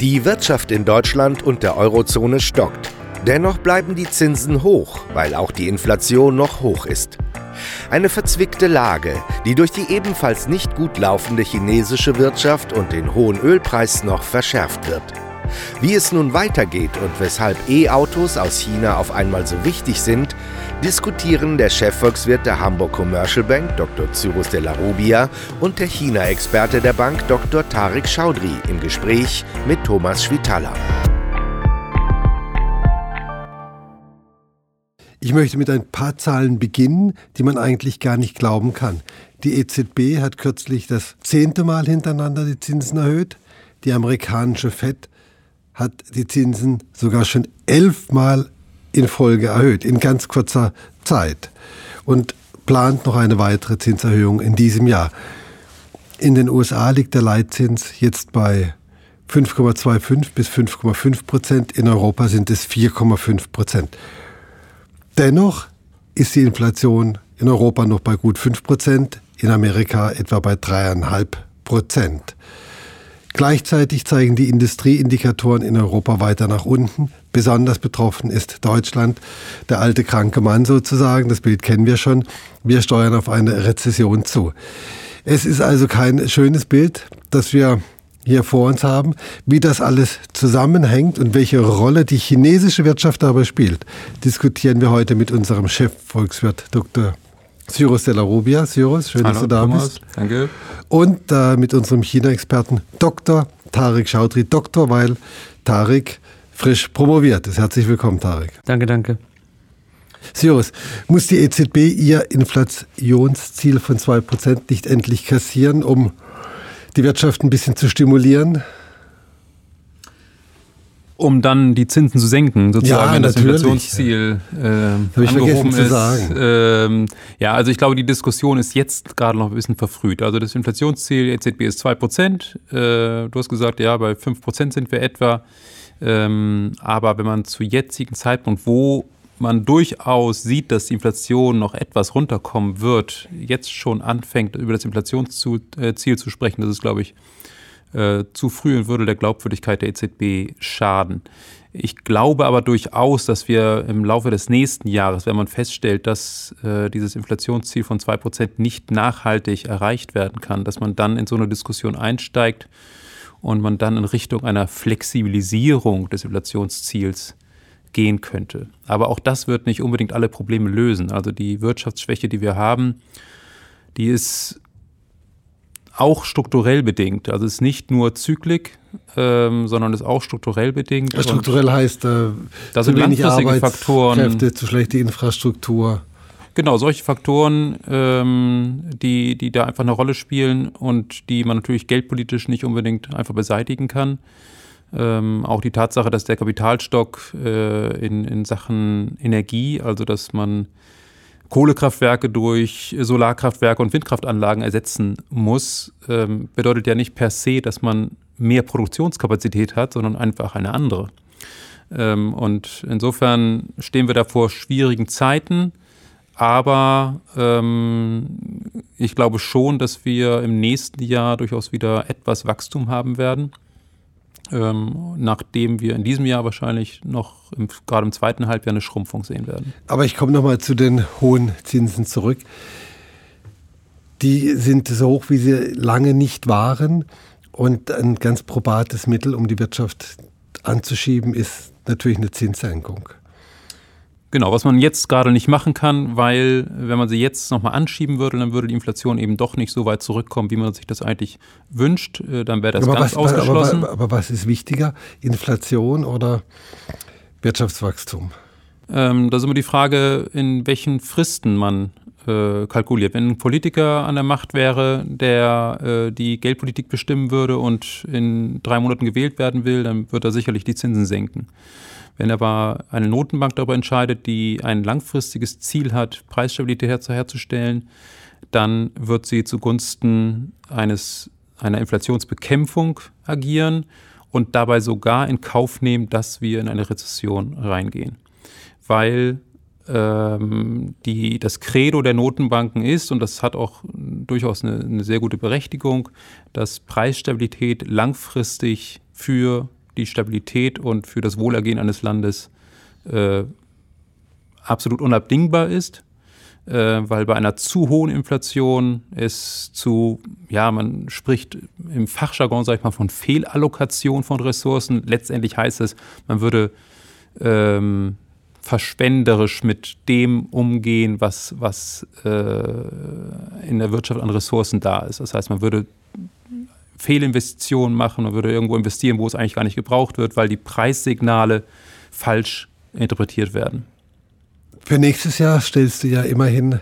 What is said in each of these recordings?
Die Wirtschaft in Deutschland und der Eurozone stockt. Dennoch bleiben die Zinsen hoch, weil auch die Inflation noch hoch ist. Eine verzwickte Lage, die durch die ebenfalls nicht gut laufende chinesische Wirtschaft und den hohen Ölpreis noch verschärft wird. Wie es nun weitergeht und weshalb E-Autos aus China auf einmal so wichtig sind, diskutieren der Chefvolkswirt der Hamburg Commercial Bank Dr. Cyrus de la Rubia und der China-Experte der Bank Dr. Tarek Chaudhry im Gespräch mit Thomas Schwitala. Ich möchte mit ein paar Zahlen beginnen, die man eigentlich gar nicht glauben kann. Die EZB hat kürzlich das zehnte Mal hintereinander die Zinsen erhöht. Die amerikanische Fed hat die Zinsen sogar schon elfmal in Folge erhöht, in ganz kurzer Zeit. Und plant noch eine weitere Zinserhöhung in diesem Jahr. In den USA liegt der Leitzins jetzt bei 5,25 bis 5,5 Prozent. In Europa sind es 4,5 Prozent. Dennoch ist die Inflation in Europa noch bei gut 5 Prozent, in Amerika etwa bei 3,5 Prozent. Gleichzeitig zeigen die Industrieindikatoren in Europa weiter nach unten. Besonders betroffen ist Deutschland, der alte kranke Mann sozusagen. Das Bild kennen wir schon. Wir steuern auf eine Rezession zu. Es ist also kein schönes Bild, das wir hier vor uns haben. Wie das alles zusammenhängt und welche Rolle die chinesische Wirtschaft dabei spielt, diskutieren wir heute mit unserem Chefvolkswirt Dr. Cyrus de la Rubia. Cyrus, schön, Hallo, dass du da Thomas. bist. Danke. Und äh, mit unserem China-Experten Dr. Tarek Chaudhry. Doktor, weil Tarek frisch promoviert ist. Herzlich willkommen, Tarek. Danke, danke. Cyrus, muss die EZB ihr Inflationsziel von 2% nicht endlich kassieren, um die Wirtschaft ein bisschen zu stimulieren? Um dann die Zinsen zu senken, sozusagen, ja, wenn das Inflationsziel äh, ich angehoben ist. Ähm, ja, also ich glaube, die Diskussion ist jetzt gerade noch ein bisschen verfrüht. Also das Inflationsziel EZB ist 2%. Äh, du hast gesagt, ja, bei 5% sind wir etwa. Ähm, aber wenn man zu jetzigen Zeitpunkt, wo man durchaus sieht, dass die Inflation noch etwas runterkommen wird, jetzt schon anfängt, über das Inflationsziel äh, zu sprechen, das ist, glaube ich, äh, zu früh und würde der Glaubwürdigkeit der EZB schaden. Ich glaube aber durchaus, dass wir im Laufe des nächsten Jahres, wenn man feststellt, dass äh, dieses Inflationsziel von 2% nicht nachhaltig erreicht werden kann, dass man dann in so eine Diskussion einsteigt und man dann in Richtung einer Flexibilisierung des Inflationsziels gehen könnte. Aber auch das wird nicht unbedingt alle Probleme lösen. Also die Wirtschaftsschwäche, die wir haben, die ist auch strukturell bedingt. Also es ist nicht nur Zyklik, ähm, sondern ist auch strukturell bedingt. Ja, strukturell heißt, äh, da sind langfristige Faktoren. Kräfte, zu schlechte Infrastruktur. Genau, solche Faktoren, ähm, die, die da einfach eine Rolle spielen und die man natürlich geldpolitisch nicht unbedingt einfach beseitigen kann. Ähm, auch die Tatsache, dass der Kapitalstock äh, in, in Sachen Energie, also dass man Kohlekraftwerke durch Solarkraftwerke und Windkraftanlagen ersetzen muss, ähm, bedeutet ja nicht per se, dass man mehr Produktionskapazität hat, sondern einfach eine andere. Ähm, und insofern stehen wir da vor schwierigen Zeiten, aber ähm, ich glaube schon, dass wir im nächsten Jahr durchaus wieder etwas Wachstum haben werden ähm, nachdem wir in diesem Jahr wahrscheinlich noch im, gerade im zweiten Halbjahr eine Schrumpfung sehen werden. Aber ich komme nochmal zu den hohen Zinsen zurück. Die sind so hoch, wie sie lange nicht waren. Und ein ganz probates Mittel, um die Wirtschaft anzuschieben, ist natürlich eine Zinssenkung. Genau, was man jetzt gerade nicht machen kann, weil wenn man sie jetzt nochmal anschieben würde, dann würde die Inflation eben doch nicht so weit zurückkommen, wie man sich das eigentlich wünscht. Äh, dann wäre das aber ganz was, ausgeschlossen. Aber, aber, aber, was ist wichtiger, Inflation oder Wirtschaftswachstum? Ähm, da ist immer die Frage, in welchen Fristen man äh, kalkuliert. Wenn ein Politiker an der Macht wäre, der äh, die Geldpolitik bestimmen würde und in drei Monaten gewählt werden will, dann wird er sicherlich die Zinsen senken. Wenn aber eine Notenbank darüber entscheidet, die ein langfristiges Ziel hat, Preisstabilität herzustellen, dann wird sie zugunsten eines, einer Inflationsbekämpfung agieren und dabei sogar in Kauf nehmen, dass wir in eine Rezession reingehen. Weil ähm, die, das Credo der Notenbanken ist, und das hat auch durchaus eine, eine sehr gute Berechtigung, dass Preisstabilität langfristig für die Stabilität und für das Wohlergehen eines Landes äh, absolut unabdingbar ist, äh, weil bei einer zu hohen Inflation es zu, ja, man spricht im Fachjargon, sag ich mal, von Fehlallokation von Ressourcen. Letztendlich heißt es, man würde ähm, verschwenderisch mit dem umgehen, was, was äh, in der Wirtschaft an Ressourcen da ist. Das heißt, man würde Fehlinvestitionen machen, man würde irgendwo investieren, wo es eigentlich gar nicht gebraucht wird, weil die Preissignale falsch interpretiert werden. Für nächstes Jahr stellst du ja immerhin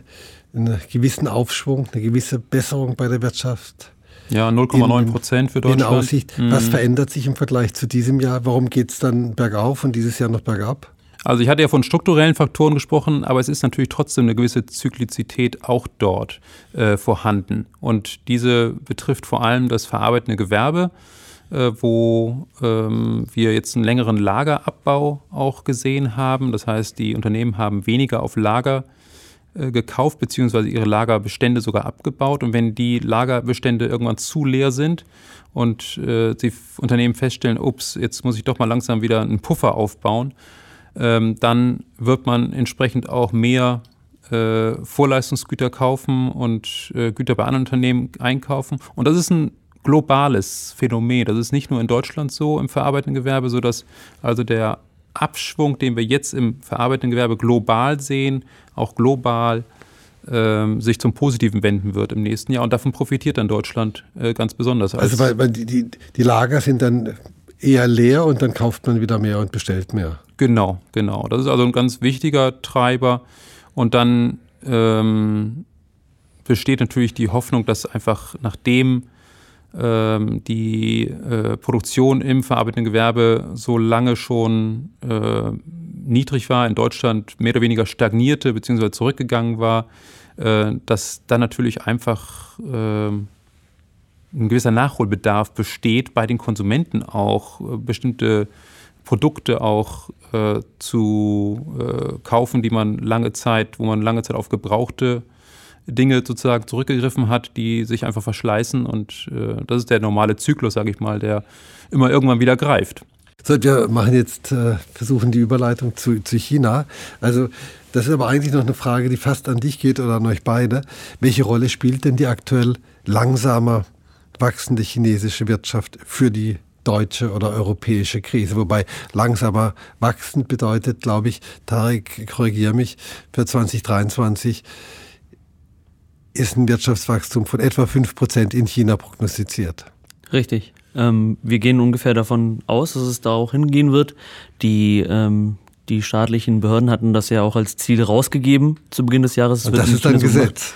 einen gewissen Aufschwung, eine gewisse Besserung bei der Wirtschaft. Ja, 0,9 Prozent für Deutschland. In Aussicht. Mhm. Was verändert sich im Vergleich zu diesem Jahr? Warum geht es dann bergauf und dieses Jahr noch bergab? Also ich hatte ja von strukturellen Faktoren gesprochen, aber es ist natürlich trotzdem eine gewisse Zyklizität auch dort äh, vorhanden. Und diese betrifft vor allem das verarbeitende Gewerbe, äh, wo ähm, wir jetzt einen längeren Lagerabbau auch gesehen haben. Das heißt, die Unternehmen haben weniger auf Lager äh, gekauft, beziehungsweise ihre Lagerbestände sogar abgebaut. Und wenn die Lagerbestände irgendwann zu leer sind und äh, die Unternehmen feststellen, ups, jetzt muss ich doch mal langsam wieder einen Puffer aufbauen, ähm, dann wird man entsprechend auch mehr äh, Vorleistungsgüter kaufen und äh, Güter bei anderen Unternehmen einkaufen. Und das ist ein globales Phänomen. Das ist nicht nur in Deutschland so im verarbeitenden Gewerbe, sodass also der Abschwung, den wir jetzt im verarbeitenden Gewerbe global sehen, auch global ähm, sich zum Positiven wenden wird im nächsten Jahr. Und davon profitiert dann Deutschland äh, ganz besonders. also weil, weil die, die, die Lager sind dann eher leer und dann kauft man wieder mehr und bestellt mehr. Genau, genau. Das ist also ein ganz wichtiger Treiber. Und dann ähm, besteht natürlich die Hoffnung, dass einfach nachdem ähm, die äh, Produktion im verarbeitenden Gewerbe so lange schon äh, niedrig war, in Deutschland mehr oder weniger stagnierte bzw. zurückgegangen war, äh, dass dann natürlich einfach ähm, ein gewisser Nachholbedarf besteht bei den Konsumenten auch, äh, bestimmte Produkte auch äh, zu äh, kaufen, die man lange Zeit, wo man lange Zeit auf gebrauchte Dinge sozusagen zurückgegriffen hat, die sich einfach verschleißen. Und äh, das ist der normale Zyklus, sage ich mal, der immer irgendwann wieder greift. So, wir machen jetzt, äh, versuchen die Überleitung zu, zu China. Also das ist aber eigentlich noch eine Frage, die fast an dich geht oder an euch beide. Welche Rolle spielt denn die aktuell langsamer wachsende chinesische Wirtschaft für die deutsche oder europäische Krise. Wobei langsamer wachsend bedeutet, glaube ich, Tarek, korrigiere mich, für 2023 ist ein Wirtschaftswachstum von etwa 5% in China prognostiziert. Richtig. Ähm, wir gehen ungefähr davon aus, dass es da auch hingehen wird. Die, ähm, die staatlichen Behörden hatten das ja auch als Ziel rausgegeben zu Beginn des Jahres. Und das ist ein Gesetz.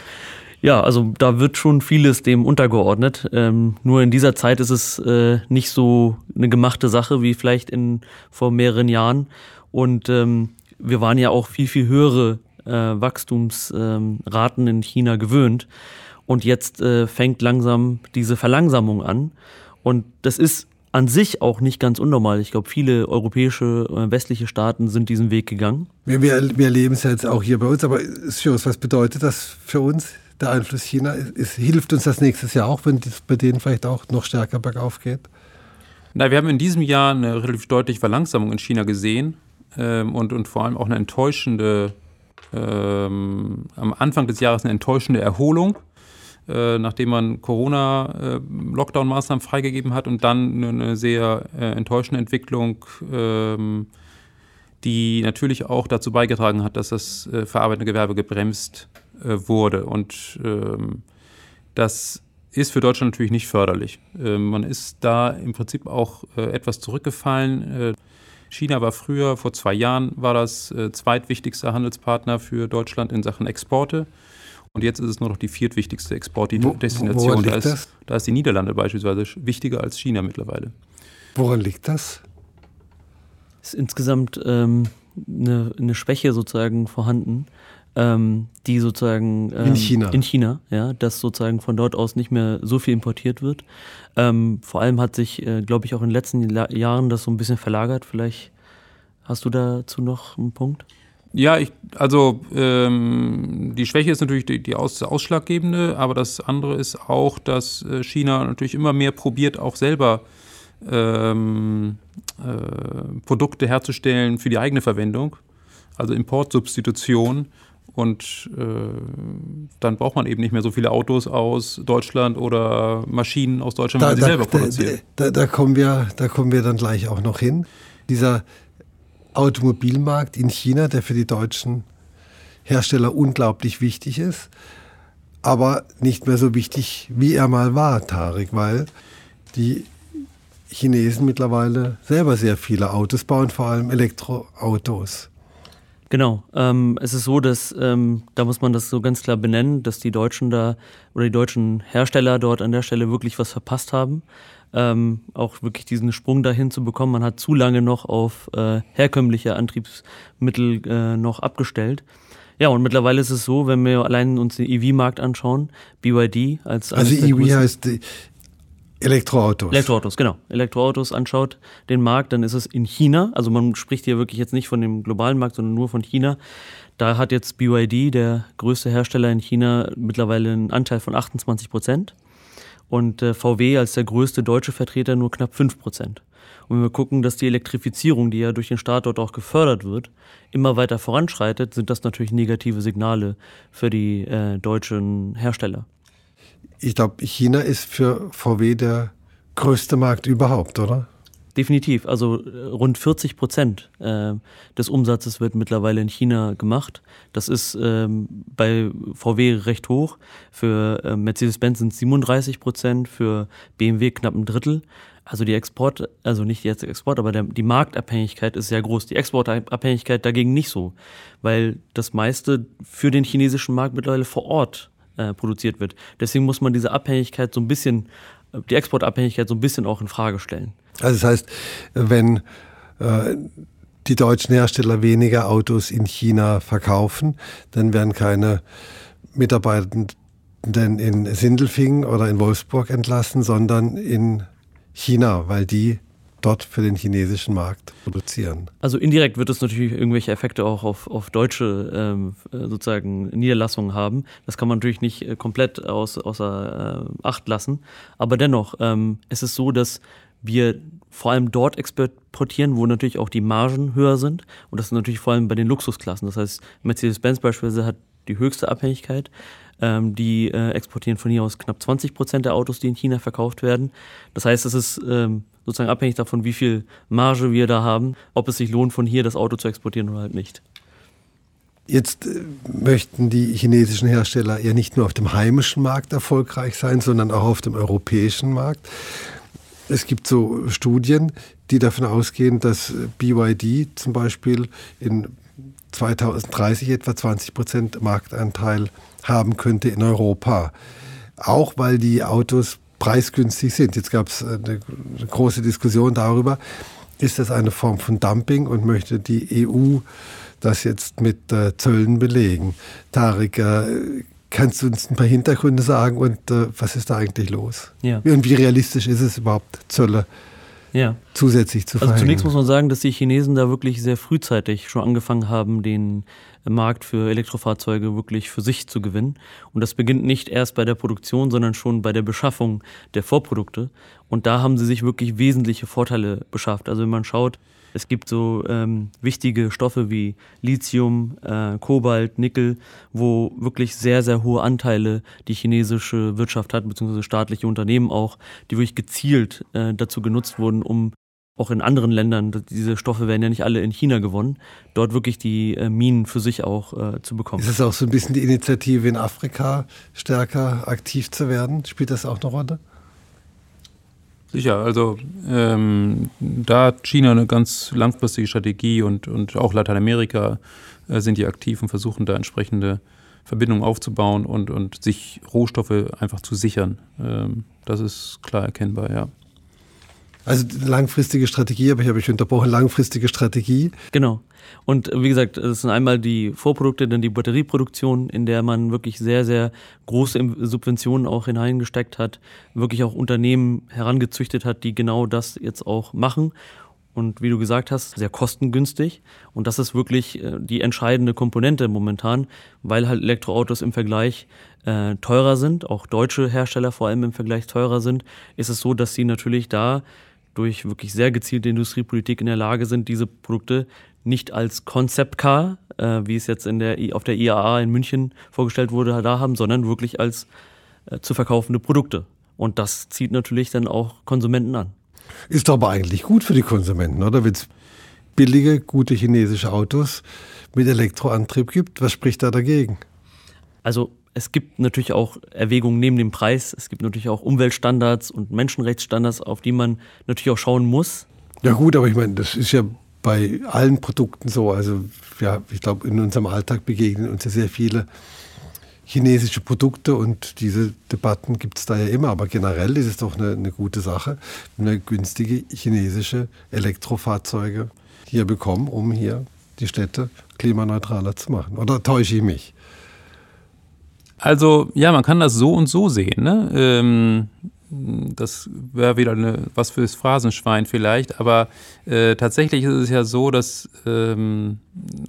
Ja, also da wird schon vieles dem untergeordnet. Ähm, nur in dieser Zeit ist es äh, nicht so eine gemachte Sache wie vielleicht in vor mehreren Jahren. Und ähm, wir waren ja auch viel, viel höhere äh, Wachstumsraten ähm, in China gewöhnt. Und jetzt äh, fängt langsam diese Verlangsamung an. Und das ist an sich auch nicht ganz unnormal. Ich glaube, viele europäische, äh, westliche Staaten sind diesen Weg gegangen. Wir, wir, erleben es ja jetzt auch hier bei uns, aber Schuss, was bedeutet das für uns? Der Einfluss China ist, hilft uns das nächstes Jahr auch, wenn es bei denen vielleicht auch noch stärker bergauf geht? Na, wir haben in diesem Jahr eine relativ deutliche Verlangsamung in China gesehen ähm, und, und vor allem auch eine enttäuschende, ähm, am Anfang des Jahres eine enttäuschende Erholung, äh, nachdem man Corona-Lockdown-Maßnahmen äh, freigegeben hat und dann eine sehr äh, enttäuschende Entwicklung. Ähm, die natürlich auch dazu beigetragen hat, dass das äh, verarbeitende Gewerbe gebremst äh, wurde. Und ähm, das ist für Deutschland natürlich nicht förderlich. Äh, man ist da im Prinzip auch äh, etwas zurückgefallen. Äh, China war früher, vor zwei Jahren, war das äh, zweitwichtigste Handelspartner für Deutschland in Sachen Exporte. Und jetzt ist es nur noch die viertwichtigste Exportdestination. Da ist, da ist die Niederlande beispielsweise wichtiger als China mittlerweile. Woran liegt das? Ist insgesamt ähm, eine, eine Schwäche sozusagen vorhanden ähm, die sozusagen ähm, in China. In China, ja, dass sozusagen von dort aus nicht mehr so viel importiert wird. Ähm, vor allem hat sich, äh, glaube ich, auch in den letzten La Jahren das so ein bisschen verlagert. Vielleicht hast du dazu noch einen Punkt? Ja, ich, also ähm, die Schwäche ist natürlich die, die Aus, ausschlaggebende, aber das andere ist auch, dass äh, China natürlich immer mehr probiert, auch selber ähm, äh, Produkte herzustellen für die eigene Verwendung, also Importsubstitution. Und äh, dann braucht man eben nicht mehr so viele Autos aus Deutschland oder Maschinen aus Deutschland, da, die da, selber produzieren. Da, da, kommen wir, da kommen wir dann gleich auch noch hin. Dieser Automobilmarkt in China, der für die deutschen Hersteller unglaublich wichtig ist, aber nicht mehr so wichtig, wie er mal war, Tarek, weil die Chinesen mittlerweile selber sehr viele Autos bauen, vor allem Elektroautos. Genau. Ähm, es ist so, dass ähm, da muss man das so ganz klar benennen, dass die Deutschen da oder die deutschen Hersteller dort an der Stelle wirklich was verpasst haben. Ähm, auch wirklich diesen Sprung dahin zu bekommen. Man hat zu lange noch auf äh, herkömmliche Antriebsmittel äh, noch abgestellt. Ja, und mittlerweile ist es so, wenn wir allein uns den EV-Markt anschauen, BYD als Also EV heißt Elektroautos. Elektroautos, genau. Elektroautos anschaut, den Markt, dann ist es in China. Also man spricht hier wirklich jetzt nicht von dem globalen Markt, sondern nur von China. Da hat jetzt BYD, der größte Hersteller in China, mittlerweile einen Anteil von 28 Prozent. Und äh, VW als der größte deutsche Vertreter nur knapp 5 Prozent. Und wenn wir gucken, dass die Elektrifizierung, die ja durch den Staat dort auch gefördert wird, immer weiter voranschreitet, sind das natürlich negative Signale für die äh, deutschen Hersteller ich glaube, China ist für VW der größte Markt überhaupt, oder? Definitiv. Also äh, rund 40 Prozent äh, des Umsatzes wird mittlerweile in China gemacht. Das ist ähm, bei VW recht hoch. Für äh, Mercedes-Benz sind es 37 Prozent, für BMW knapp ein Drittel. Also die Export, also nicht jetzt Export, aber der, die Marktabhängigkeit ist sehr groß. Die Exportabhängigkeit dagegen nicht so, weil das meiste für den chinesischen Markt mittlerweile vor Ort äh, produziert wird. Deswegen muss man diese Abhängigkeit so ein bisschen, die Exportabhängigkeit so ein bisschen auch in Frage stellen. Also das heißt, wenn äh, die deutschen Hersteller weniger Autos in China verkaufen, dann werden keine Mitarbeitenden in Sindelfingen oder in Wolfsburg entlassen, sondern in China, weil die dort für den chinesischen Markt produzieren. Also indirekt wird es natürlich irgendwelche Effekte auch auf, auf deutsche ähm, sozusagen Niederlassungen haben. Das kann man natürlich nicht äh, komplett aus, außer äh, Acht lassen. Aber dennoch, ähm, es ist so, dass wir vor allem dort exportieren, wo natürlich auch die Margen höher sind. Und das ist natürlich vor allem bei den Luxusklassen. Das heißt, Mercedes-Benz beispielsweise hat die höchste Abhängigkeit. Ähm, die äh, exportieren von hier aus knapp 20 Prozent der Autos, die in China verkauft werden. Das heißt, es ist ähm, sozusagen abhängig davon, wie viel Marge wir da haben, ob es sich lohnt, von hier das Auto zu exportieren oder halt nicht. Jetzt äh, möchten die chinesischen Hersteller ja nicht nur auf dem heimischen Markt erfolgreich sein, sondern auch auf dem europäischen Markt. Es gibt so Studien, die davon ausgehen, dass BYD zum Beispiel in 2030 etwa 20 Prozent Marktanteil haben könnte in Europa. Auch weil die Autos preisgünstig sind. Jetzt gab es eine, große Diskussion darüber, ist das eine Form von Dumping und möchte die EU das jetzt mit äh, Zöllen belegen. Tarek, äh, kannst du uns ein paar Hintergründe sagen und äh, was ist da eigentlich los? Ja. Und wie realistisch ist es überhaupt, Zölle ja. zusätzlich zu verhängen? Also zunächst muss man sagen, dass die Chinesen da wirklich sehr frühzeitig schon angefangen haben, den Markt für Elektrofahrzeuge wirklich für sich zu gewinnen. Und das beginnt nicht erst bei der Produktion, sondern schon bei der Beschaffung der Vorprodukte. Und da haben sie sich wirklich wesentliche Vorteile beschafft. Also wenn man schaut, es gibt so ähm, wichtige Stoffe wie Lithium, äh, Kobalt, Nickel, wo wirklich sehr, sehr hohe Anteile die chinesische Wirtschaft hat, beziehungsweise staatliche Unternehmen auch, die wirklich gezielt äh, dazu genutzt wurden, um auch in anderen Ländern, diese Stoffe werden ja nicht alle in China gewonnen, dort wirklich die äh, Minen für sich auch äh, zu bekommen. Ist es auch so ein bisschen die Initiative in Afrika stärker aktiv zu werden? Spielt das auch eine Rolle? Sicher, also ähm, da hat China eine ganz langfristige Strategie und, und auch Lateinamerika äh, sind die aktiv und versuchen da entsprechende Verbindungen aufzubauen und, und sich Rohstoffe einfach zu sichern. Ähm, das ist klar erkennbar, ja. Also langfristige Strategie, aber ich habe ich unterbrochen, langfristige Strategie. Genau. Und wie gesagt, es sind einmal die Vorprodukte, dann die Batterieproduktion, in der man wirklich sehr, sehr große Subventionen auch hineingesteckt hat, wirklich auch Unternehmen herangezüchtet hat, die genau das jetzt auch machen. Und wie du gesagt hast, sehr kostengünstig. Und das ist wirklich äh, die entscheidende Komponente momentan, weil halt Elektroautos im Vergleich äh, teurer sind, auch deutsche Hersteller vor allem im Vergleich teurer sind, ist es so, dass sie natürlich da durch wirklich sehr gezielte Industriepolitik in der Lage sind, diese Produkte nicht als Concept Car, äh, wie es jetzt in der, auf der IAA in München vorgestellt wurde, da haben, sondern wirklich als äh, zu verkaufende Produkte. Und das zieht natürlich dann auch Konsumenten an. Ist doch aber eigentlich gut für die Konsumenten, oder? Wenn es billige, gute chinesische Autos mit Elektroantrieb gibt, was spricht da dagegen? Also es gibt natürlich auch Erwägungen neben dem Preis. Es gibt natürlich auch Umweltstandards und Menschenrechtsstandards, auf die man natürlich auch schauen muss. Ja gut, aber ich meine, das ist ja bei allen Produkten so. Also ja, ich glaube, in unserem Alltag begegnen uns ja sehr viele chinesische Produkte und diese Debatten gibt es da ja immer. Aber generell ist es doch eine, eine gute Sache, wenn wir günstige chinesische Elektrofahrzeuge hier bekommen, um hier die Städte klimaneutraler zu machen. Oder täusche ich mich? Also ja, man kann das so und so sehen. Ne? Ähm, das wäre wieder eine, was fürs Phrasenschwein vielleicht, aber äh, tatsächlich ist es ja so, dass ähm,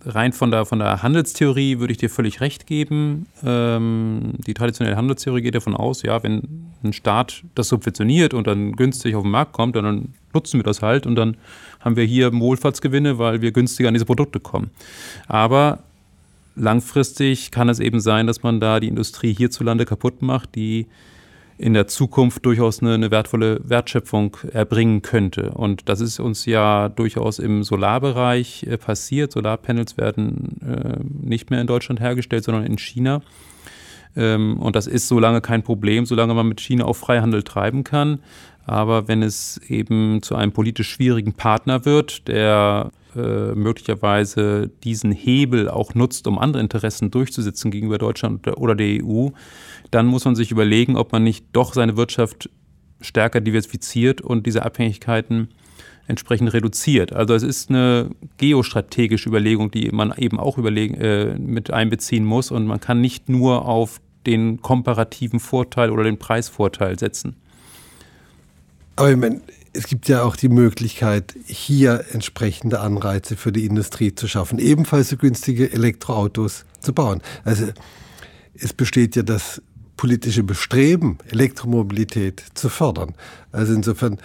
rein von der, von der Handelstheorie würde ich dir völlig recht geben. Ähm, die traditionelle Handelstheorie geht davon aus, ja, wenn ein Staat das subventioniert und dann günstig auf den Markt kommt, dann nutzen wir das halt und dann haben wir hier Wohlfahrtsgewinne, weil wir günstiger an diese Produkte kommen. Aber langfristig kann es eben sein, dass man da die Industrie hierzulande kaputt macht, die in der Zukunft durchaus eine, eine, wertvolle Wertschöpfung erbringen könnte. Und das ist uns ja durchaus im Solarbereich äh, passiert. Solarpanels werden äh, nicht mehr in Deutschland hergestellt, sondern in China. Ähm, und das ist so lange kein Problem, solange man mit China auch Freihandel treiben kann. Aber wenn es eben zu einem politisch schwierigen Partner wird, der äh, möglicherweise diesen Hebel auch nutzt, um andere Interessen durchzusetzen gegenüber Deutschland oder der EU, dann muss man sich überlegen, ob man nicht doch seine Wirtschaft stärker diversifiziert und diese Abhängigkeiten entsprechend reduziert. Also es ist eine geostrategische Überlegung, die man eben auch überlegen, äh, mit einbeziehen muss und man kann nicht nur auf den komparativen Vorteil oder den Preisvorteil setzen. Aber ich meine, es gibt ja auch die Möglichkeit, hier entsprechende Anreize für die Industrie zu schaffen, ebenfalls so günstige Elektroautos zu bauen. Also es besteht ja das politische Bestreben, Elektromobilität zu fördern. Also insofern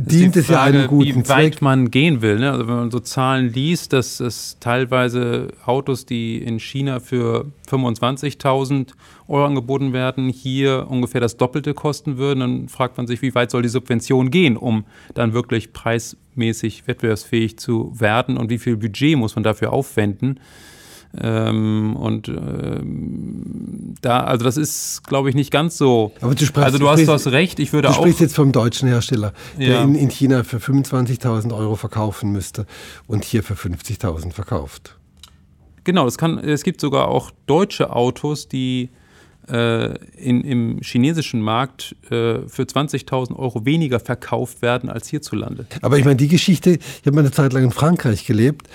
dient es ja einem guten wie weit man gehen will. Ne? Also wenn man so Zahlen liest, dass es teilweise Autos, die in China für 25.000 Euro angeboten werden, hier ungefähr das Doppelte kosten würden, dann fragt man sich, wie weit soll die Subvention gehen, um dann wirklich preismäßig wettbewerbsfähig zu werden und wie viel Budget muss man dafür aufwenden. Ähm, und ähm, da, also das ist, glaube ich, nicht ganz so. Aber du sprichst, also du, hast, du hast recht, ich würde du auch. Du sprichst jetzt vom deutschen Hersteller, der ja. in, in China für 25.000 Euro verkaufen müsste und hier für 50.000 verkauft. Genau, es, kann, es gibt sogar auch deutsche Autos, die äh, in, im chinesischen Markt äh, für 20.000 Euro weniger verkauft werden als hierzulande. Aber ich meine, die Geschichte, ich habe mal eine Zeit lang in Frankreich gelebt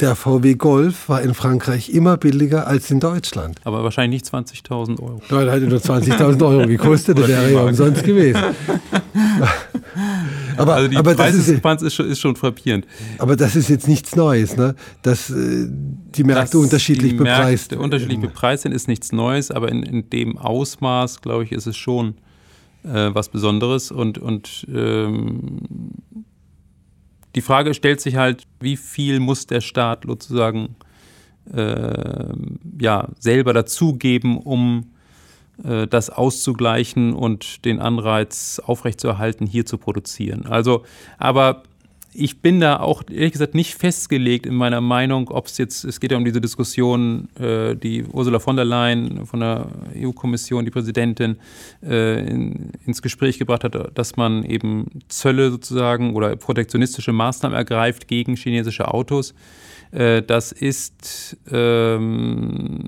der VW Golf war in Frankreich immer billiger als in Deutschland. Aber wahrscheinlich nicht 20.000 Euro. Nein, hätte nur 20.000 Euro gekostet, das wäre ja umsonst gewesen. aber, also die aber Preisdiskrepanz ist, ist, schon frappierend. Aber das ist jetzt nichts Neues, ne? dass äh, die Märkte Dass unterschiedlich die bepreist Märkte unterschiedlich bepreist sind, ist nichts Neues, aber in, in dem Ausmaß, glaube ich, ist es schon äh, was Besonderes und, und ähm, die Frage stellt sich halt, wie viel muss der Staat sozusagen äh, ja, selber dazugeben, um äh, das auszugleichen und den Anreiz aufrechtzuerhalten, hier zu produzieren. Also, aber ich bin da auch ehrlich gesagt nicht festgelegt in meiner Meinung, ob es jetzt, es geht ja um diese Diskussion, äh, die Ursula von der Leyen von der EU-Kommission, die Präsidentin, äh, in, ins Gespräch gebracht hat, dass man eben Zölle sozusagen oder protektionistische Maßnahmen ergreift gegen chinesische Autos. Äh, das ist, ähm,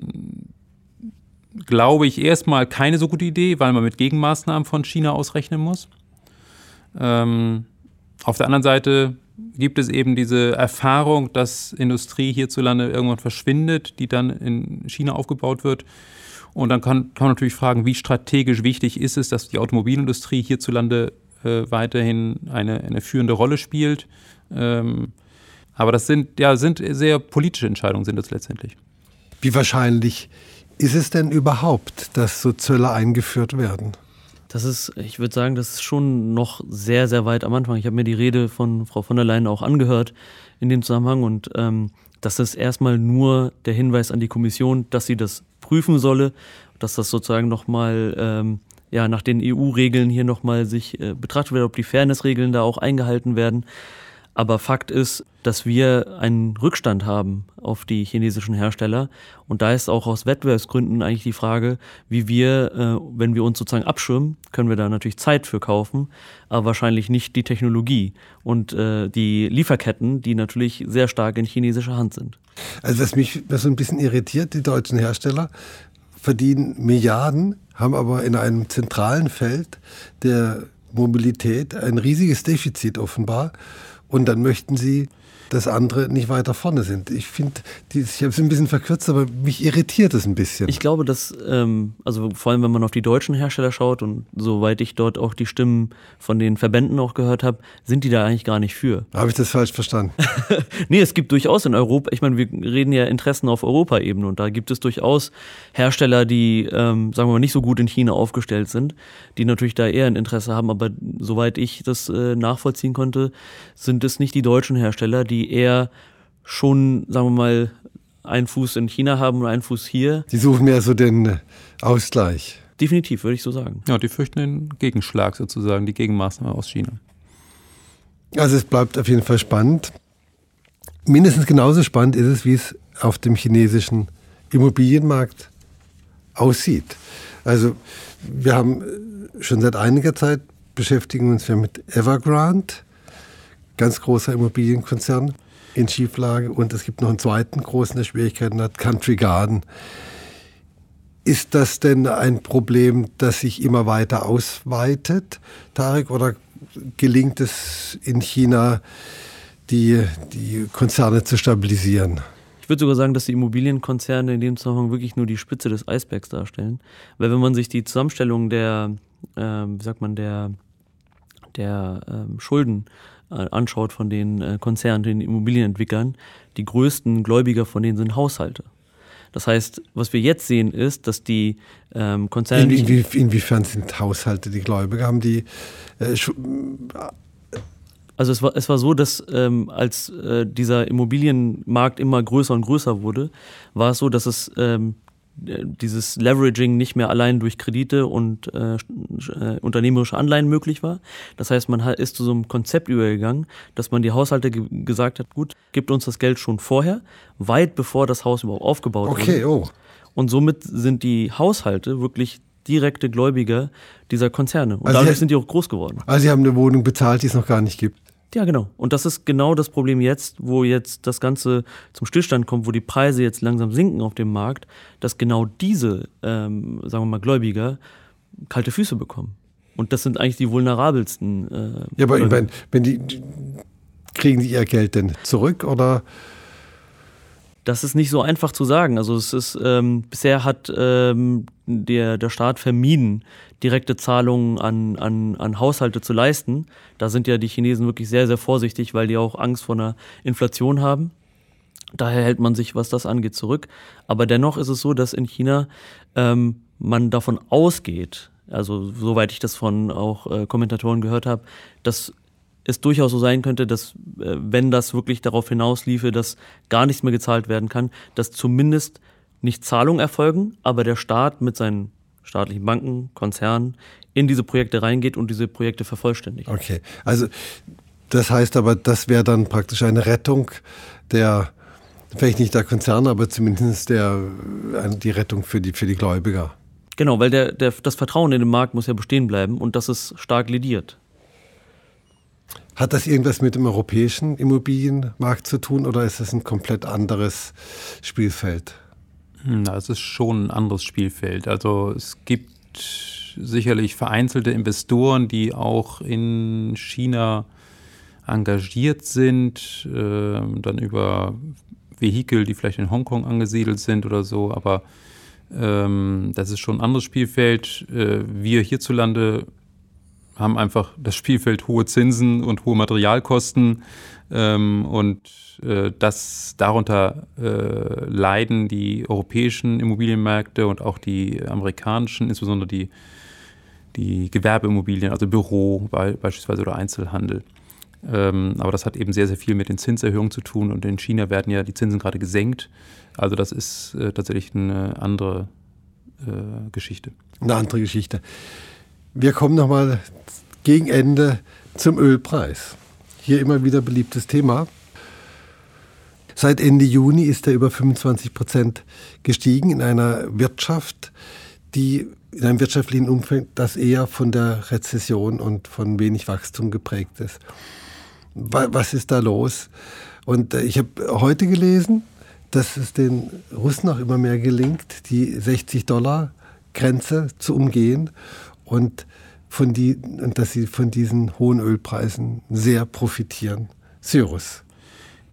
glaube ich, erstmal keine so gute Idee, weil man mit Gegenmaßnahmen von China ausrechnen muss. Ähm, auf der anderen Seite gibt es eben diese Erfahrung, dass Industrie hierzulande irgendwann verschwindet, die dann in China aufgebaut wird. Und dann kann, kann man natürlich fragen, wie strategisch wichtig ist es, dass die Automobilindustrie hierzulande äh, weiterhin eine, eine führende Rolle spielt. Ähm, aber das sind, ja, sind sehr politische Entscheidungen, sind das letztendlich. Wie wahrscheinlich ist es denn überhaupt, dass so Zölle eingeführt werden? Das ist, ich würde sagen, das ist schon noch sehr, sehr weit am Anfang. Ich habe mir die Rede von Frau von der Leyen auch angehört in dem Zusammenhang und ähm, das ist erstmal nur der Hinweis an die Kommission, dass sie das prüfen solle, dass das sozusagen nochmal ähm, ja, nach den EU-Regeln hier nochmal sich äh, betrachtet wird, ob die Fairness-Regeln da auch eingehalten werden. Aber Fakt ist, dass wir einen Rückstand haben auf die chinesischen Hersteller. Und da ist auch aus Wettbewerbsgründen eigentlich die Frage, wie wir, äh, wenn wir uns sozusagen abschirmen, können wir da natürlich Zeit für kaufen, aber wahrscheinlich nicht die Technologie und äh, die Lieferketten, die natürlich sehr stark in chinesischer Hand sind. Also was mich was so ein bisschen irritiert, die deutschen Hersteller verdienen Milliarden, haben aber in einem zentralen Feld der Mobilität ein riesiges Defizit offenbar und dann möchten sie dass andere nicht weiter vorne sind. Ich finde, ich habe es ein bisschen verkürzt, aber mich irritiert es ein bisschen. Ich glaube, dass, ähm, also vor allem wenn man auf die deutschen Hersteller schaut und soweit ich dort auch die Stimmen von den Verbänden auch gehört habe, sind die da eigentlich gar nicht für. Habe ich das falsch verstanden? nee, es gibt durchaus in Europa, ich meine, wir reden ja Interessen auf Europaebene und da gibt es durchaus Hersteller, die, ähm, sagen wir mal, nicht so gut in China aufgestellt sind, die natürlich da eher ein Interesse haben, aber soweit ich das äh, nachvollziehen konnte, sind es nicht die deutschen Hersteller, die die eher schon, sagen wir mal, einen Fuß in China haben und einen Fuß hier. Die suchen mehr so den Ausgleich. Definitiv, würde ich so sagen. Ja, die fürchten den Gegenschlag sozusagen, die Gegenmaßnahme aus China. Also es bleibt auf jeden Fall spannend. Mindestens genauso spannend ist es, wie es auf dem chinesischen Immobilienmarkt aussieht. Also wir haben schon seit einiger Zeit beschäftigen uns wir mit Evergrande ganz großer Immobilienkonzern in Schieflage. Und es gibt noch einen zweiten großen, der Schwierigkeiten hat, Country Garden. Ist das denn ein Problem, das sich immer weiter ausweitet, Tarek, oder gelingt es in China, die, die Konzerne zu stabilisieren? Ich würde sogar sagen, dass die Immobilienkonzerne in dem Zusammenhang wirklich nur die Spitze des Eisbergs darstellen. Weil wenn man sich die Zusammenstellung der, äh, wie sagt man, der, der äh, Schulden anschaut von den äh, Konzernen, den Immobilienentwicklern, die größten Gläubiger von denen sind Haushalte. Das heißt, was wir jetzt sehen, ist, dass die ähm, Konzerne. In, in, inwiefern sind Haushalte die Gläubiger? Haben die. Äh, also es war, es war so, dass ähm, als äh, dieser Immobilienmarkt immer größer und größer wurde, war es so, dass es ähm, dieses Leveraging nicht mehr allein durch Kredite und äh, äh, unternehmerische Anleihen möglich war. Das heißt, man ist zu so einem Konzept übergegangen, dass man die Haushalte ge gesagt hat, gut, gibt uns das Geld schon vorher, weit bevor das Haus überhaupt aufgebaut okay, wurde. Okay, oh. Und somit sind die Haushalte wirklich direkte Gläubiger dieser Konzerne. Und also dadurch sind die auch groß geworden. Also sie haben eine Wohnung bezahlt, die es noch gar nicht gibt. Ja, genau. Und das ist genau das Problem jetzt, wo jetzt das Ganze zum Stillstand kommt, wo die Preise jetzt langsam sinken auf dem Markt, dass genau diese, ähm, sagen wir mal, Gläubiger kalte Füße bekommen. Und das sind eigentlich die vulnerabelsten. Äh, ja, aber ich meine, wenn die, kriegen die ihr Geld denn zurück oder? Das ist nicht so einfach zu sagen. Also es ist ähm, bisher hat ähm, der, der Staat vermieden, direkte Zahlungen an, an, an Haushalte zu leisten. Da sind ja die Chinesen wirklich sehr, sehr vorsichtig, weil die auch Angst vor einer Inflation haben. Daher hält man sich, was das angeht, zurück. Aber dennoch ist es so, dass in China ähm, man davon ausgeht, also soweit ich das von auch äh, Kommentatoren gehört habe, dass es durchaus so sein könnte, dass äh, wenn das wirklich darauf hinausliefe, dass gar nichts mehr gezahlt werden kann, dass zumindest nicht Zahlungen erfolgen, aber der Staat mit seinen staatlichen Banken, Konzernen in diese Projekte reingeht und diese Projekte vervollständigt. Okay, also das heißt aber, das wäre dann praktisch eine Rettung der, vielleicht nicht der Konzerne, aber zumindest der, die Rettung für die, für die Gläubiger. Genau, weil der, der, das Vertrauen in den Markt muss ja bestehen bleiben und das ist stark lediert. Hat das irgendwas mit dem europäischen Immobilienmarkt zu tun oder ist das ein komplett anderes Spielfeld? Hm, na, es ist schon ein anderes Spielfeld. Also es gibt sicherlich vereinzelte Investoren, die auch in China engagiert sind, äh, dann über Vehikel, die vielleicht in Hongkong angesiedelt sind oder so, aber ähm, das ist schon ein anderes Spielfeld. Äh, wir hierzulande haben einfach das Spielfeld hohe Zinsen und hohe Materialkosten ähm, und äh, das darunter äh, leiden die europäischen Immobilienmärkte und auch die amerikanischen, insbesondere die, die Gewerbeimmobilien, also Büro beispielsweise oder Einzelhandel. Ähm, aber das hat eben sehr, sehr viel mit den Zinserhöhungen zu tun und in China werden ja die Zinsen gerade gesenkt. Also das ist äh, tatsächlich eine andere äh, Geschichte. Eine andere Geschichte. Wir kommen nochmal gegen Ende zum Ölpreis. Hier immer wieder beliebtes Thema. Seit Ende Juni ist er über 25 Prozent gestiegen in einer Wirtschaft, die in einem wirtschaftlichen Umfeld, das eher von der Rezession und von wenig Wachstum geprägt ist. Was ist da los? Und äh, ich habe heute gelesen, dass es den Russen auch immer mehr gelingt, die 60 Dollar Grenze zu umgehen und, von die, und dass sie von diesen hohen Ölpreisen sehr profitieren. Cyrus,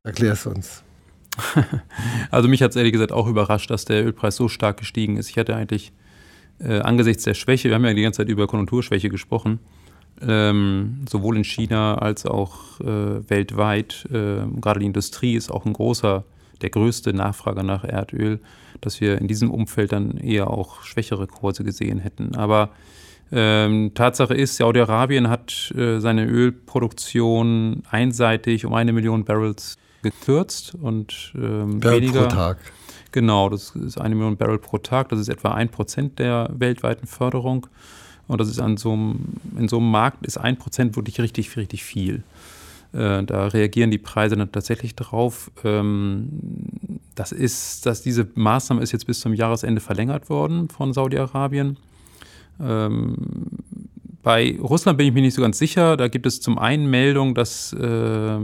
erklär es uns. Also mich hat es ehrlich gesagt auch überrascht, dass der Ölpreis so stark gestiegen ist. Ich hatte eigentlich äh, angesichts der Schwäche, wir haben ja die ganze Zeit über Konjunkturschwäche gesprochen, ähm, sowohl in China als auch äh, weltweit, äh, gerade die Industrie ist auch ein großer, der größte Nachfrager nach Erdöl, dass wir in diesem Umfeld dann eher auch schwächere Kurse gesehen hätten. Aber ähm, Tatsache ist, Saudi-Arabien hat äh, seine Ölproduktion einseitig um eine Million Barrels gekürzt und ähm, Barrel weniger. pro Tag. Genau, das ist eine Million Barrel pro Tag. Das ist etwa ein Prozent der weltweiten Förderung. Und das ist an so einem, in so einem Markt ist ein Prozent wirklich richtig, richtig viel. Äh, da reagieren die Preise dann tatsächlich drauf. Ähm, das ist, dass diese Maßnahme ist jetzt bis zum Jahresende verlängert worden von Saudi-Arabien. Ähm, bei Russland bin ich mir nicht so ganz sicher. Da gibt es zum einen Meldungen, dass äh,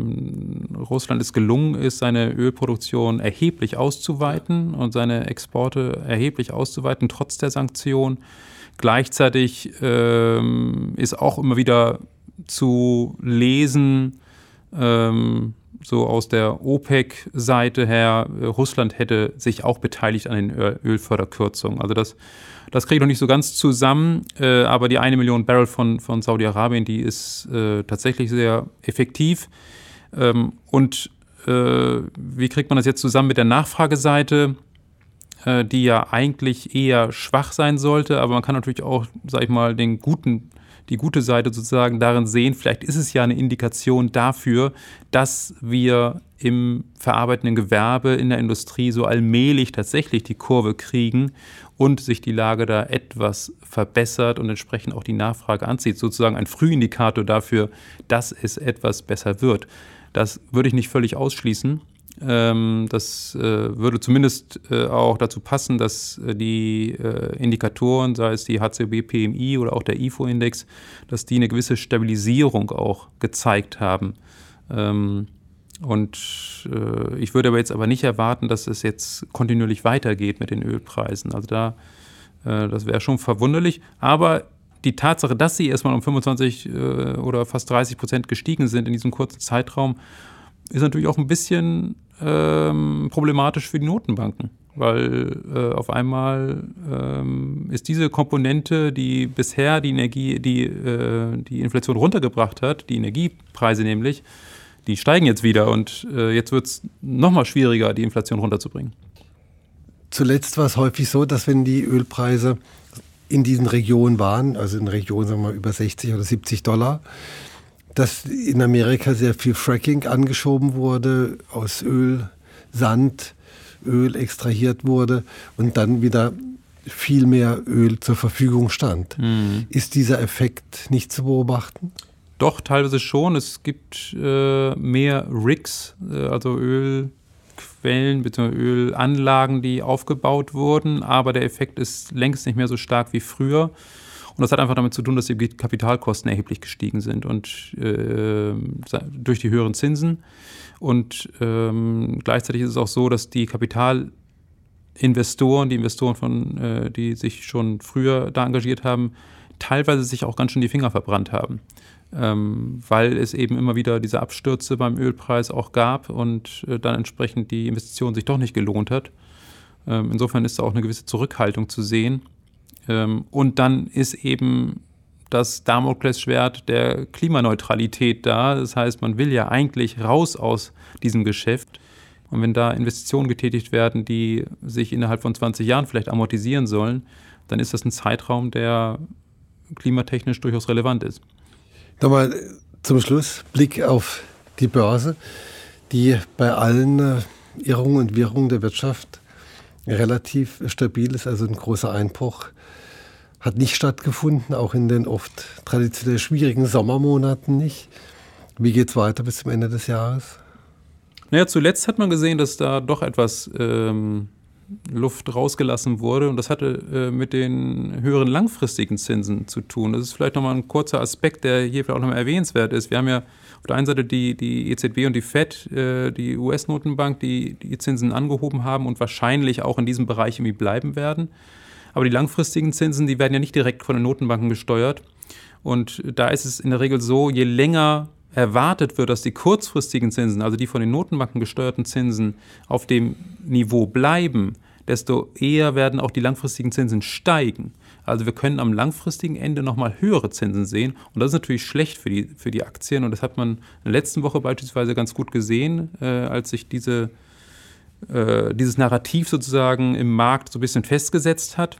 Russland es gelungen ist, seine Ölproduktion erheblich auszuweiten und seine Exporte erheblich auszuweiten, trotz der Sanktionen. Gleichzeitig ähm, ist auch immer wieder zu lesen, ähm, so aus der OPEC-Seite her, äh, Russland hätte sich auch beteiligt an den Ölförderkürzungen. Also das das kriege ich noch nicht so ganz zusammen, äh, aber die eine Million Barrel von, von Saudi-Arabien, die ist äh, tatsächlich sehr effektiv. Ähm, und äh, wie kriegt man das jetzt zusammen mit der Nachfrageseite, äh, die ja eigentlich eher schwach sein sollte, aber man kann natürlich auch, sag ich mal, den guten die gute Seite sozusagen darin sehen, vielleicht ist es ja eine Indikation dafür, dass wir im verarbeitenden Gewerbe, in der Industrie so allmählich tatsächlich die Kurve kriegen und sich die Lage da etwas verbessert und entsprechend auch die Nachfrage anzieht. Sozusagen ein Frühindikator dafür, dass es etwas besser wird. Das würde ich nicht völlig ausschließen. Ähm, das äh, würde zumindest äh, auch dazu passen, dass äh, die Indikatoren, sei es die HCB PMI oder auch der IFO-Index, dass die eine gewisse Stabilisierung auch gezeigt haben. Ähm, und ich würde aber jetzt aber nicht erwarten, dass es jetzt kontinuierlich weitergeht mit den Ölpreisen. Also da, das wäre schon verwunderlich. Aber die Tatsache, dass sie erstmal um 25 äh, oder fast 30 Prozent gestiegen sind in diesem kurzen Zeitraum, ist natürlich auch ein bisschen ähm, problematisch für die Notenbanken. Weil äh, auf einmal ähm, ist diese Komponente, die bisher die Energie, die, äh, die Inflation runtergebracht hat, die Energiepreise nämlich, die steigen jetzt wieder und äh, jetzt wird es nochmal schwieriger, die Inflation runterzubringen. Zuletzt war es häufig so, dass wenn die Ölpreise in diesen Regionen waren, also in Regionen sagen wir mal über 60 oder 70 Dollar, dass in Amerika sehr viel Fracking angeschoben wurde, aus Öl, Sand, Öl extrahiert wurde und dann wieder viel mehr Öl zur Verfügung stand. Mhm. Ist dieser Effekt nicht zu beobachten? Doch, teilweise schon. Es gibt äh, mehr Rigs, äh, also Ölquellen bzw. Ölanlagen, die aufgebaut wurden, aber der Effekt ist längst nicht mehr so stark wie früher. Und das hat einfach damit zu tun, dass die Kapitalkosten erheblich gestiegen sind und äh, durch die höheren Zinsen. Und ähm, gleichzeitig ist es auch so, dass die Kapitalinvestoren, die Investoren von, äh, die sich schon früher da engagiert haben, teilweise sich auch ganz schön die Finger verbrannt haben ähm, weil es eben immer wieder diese Abstürze beim Ölpreis auch gab und äh, dann entsprechend die Investition sich doch nicht gelohnt hat. Ähm, insofern ist da auch eine gewisse Zurückhaltung zu sehen. Ähm, und dann ist eben das Damoklesschwert der Klimaneutralität da. Das heißt, man will ja eigentlich raus aus diesem Geschäft. Und wenn da Investitionen getätigt werden, die sich innerhalb von 20 Jahren vielleicht amortisieren sollen, dann ist das ein Zeitraum, der klimatechnisch durchaus relevant ist. Nochmal zum Schluss Blick auf die Börse, die bei allen äh, Irrungen und Wirrungen der Wirtschaft relativ stabil ist, also ein großer Einbruch hat nicht stattgefunden, auch in den oft traditionell schwierigen Sommermonaten nicht. Wie geht es weiter bis zum Ende des Jahres? Naja, zuletzt hat man gesehen, dass da doch etwas ähm, Luft rausgelassen wurde und das hatte äh, mit den höheren langfristigen Zinsen zu tun. Das ist vielleicht nochmal ein kurzer Aspekt, der hier vielleicht auch nochmal erwähnenswert ist. Wir haben ja auf der einen Seite die, die EZB und die FED, äh, die US-Notenbank, die die Zinsen angehoben haben und wahrscheinlich auch in diesem Bereich irgendwie bleiben werden. Aber die langfristigen Zinsen, die werden ja nicht direkt von den Notenbanken gesteuert. Und da ist es in der Regel so, je länger erwartet wird, dass die kurzfristigen Zinsen, also die von den Notenbanken gesteuerten Zinsen, auf dem Niveau bleiben, desto eher werden auch die langfristigen Zinsen steigen. Also wir können am langfristigen Ende nochmal höhere Zinsen sehen und das ist natürlich schlecht für die, für die Aktien und das hat man in der letzten Woche beispielsweise ganz gut gesehen, äh, als sich diese, äh, dieses Narrativ sozusagen im Markt so ein bisschen festgesetzt hat.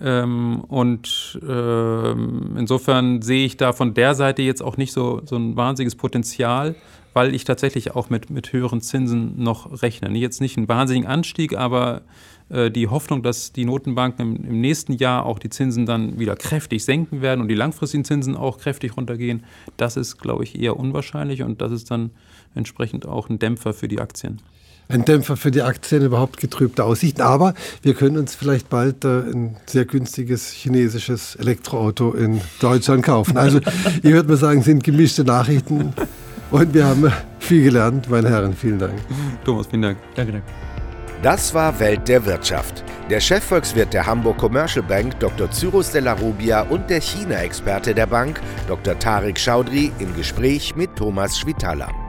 Ähm, und ähm, insofern sehe ich da von der Seite jetzt auch nicht so, so ein wahnsinniges Potenzial, weil ich tatsächlich auch mit, mit höheren Zinsen noch rechne. Jetzt nicht einen wahnsinnigen Anstieg, aber äh, die Hoffnung, dass die Notenbanken im, im, nächsten Jahr auch die Zinsen dann wieder kräftig senken werden und die langfristigen Zinsen auch kräftig runtergehen, das ist, glaube ich, eher unwahrscheinlich und das ist dann entsprechend auch ein Dämpfer für die Aktien ein Dämpfer für die Aktien, überhaupt getrübte Aussichten. Aber wir können uns vielleicht bald äh, ein sehr günstiges chinesisches Elektroauto in Deutschland kaufen. Also ich würde mal sagen, sind gemischte Nachrichten und wir haben viel gelernt, meine Herren. Vielen Dank. Thomas, vielen Dank. Danke, danke. Das war Welt der Wirtschaft. Der Chefvolkswirt der Hamburg Commercial Bank, Dr. Cyrus de la Rubia und der China-Experte der Bank, Dr. Tarek Chaudhry, im Gespräch mit Thomas Schwitala.